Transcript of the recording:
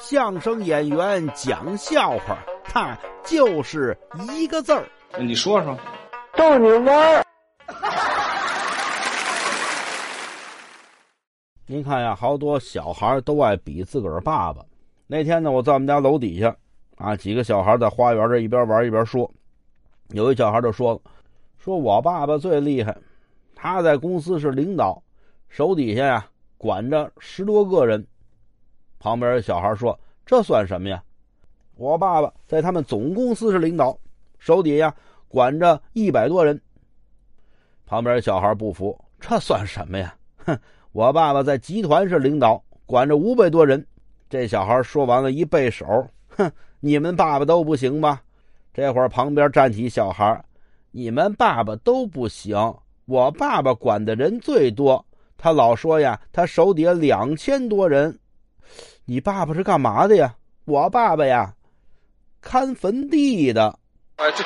相声演员讲笑话，他就是一个字儿。你说说，逗你玩儿。您看呀，好多小孩都爱比自个儿爸爸。那天呢，我在我们家楼底下，啊，几个小孩在花园这一边玩一边说。有一小孩就说了：“说我爸爸最厉害，他在公司是领导，手底下呀管着十多个人。”旁边有小孩说：“这算什么呀？我爸爸在他们总公司是领导，手底下管着一百多人。”旁边小孩不服：“这算什么呀？哼！我爸爸在集团是领导，管着五百多人。”这小孩说完了，一背手：“哼！你们爸爸都不行吧？”这会儿旁边站起小孩：“你们爸爸都不行，我爸爸管的人最多。他老说呀，他手底下两千多人。”你爸爸是干嘛的呀？我爸爸呀，看坟地的。啊，这。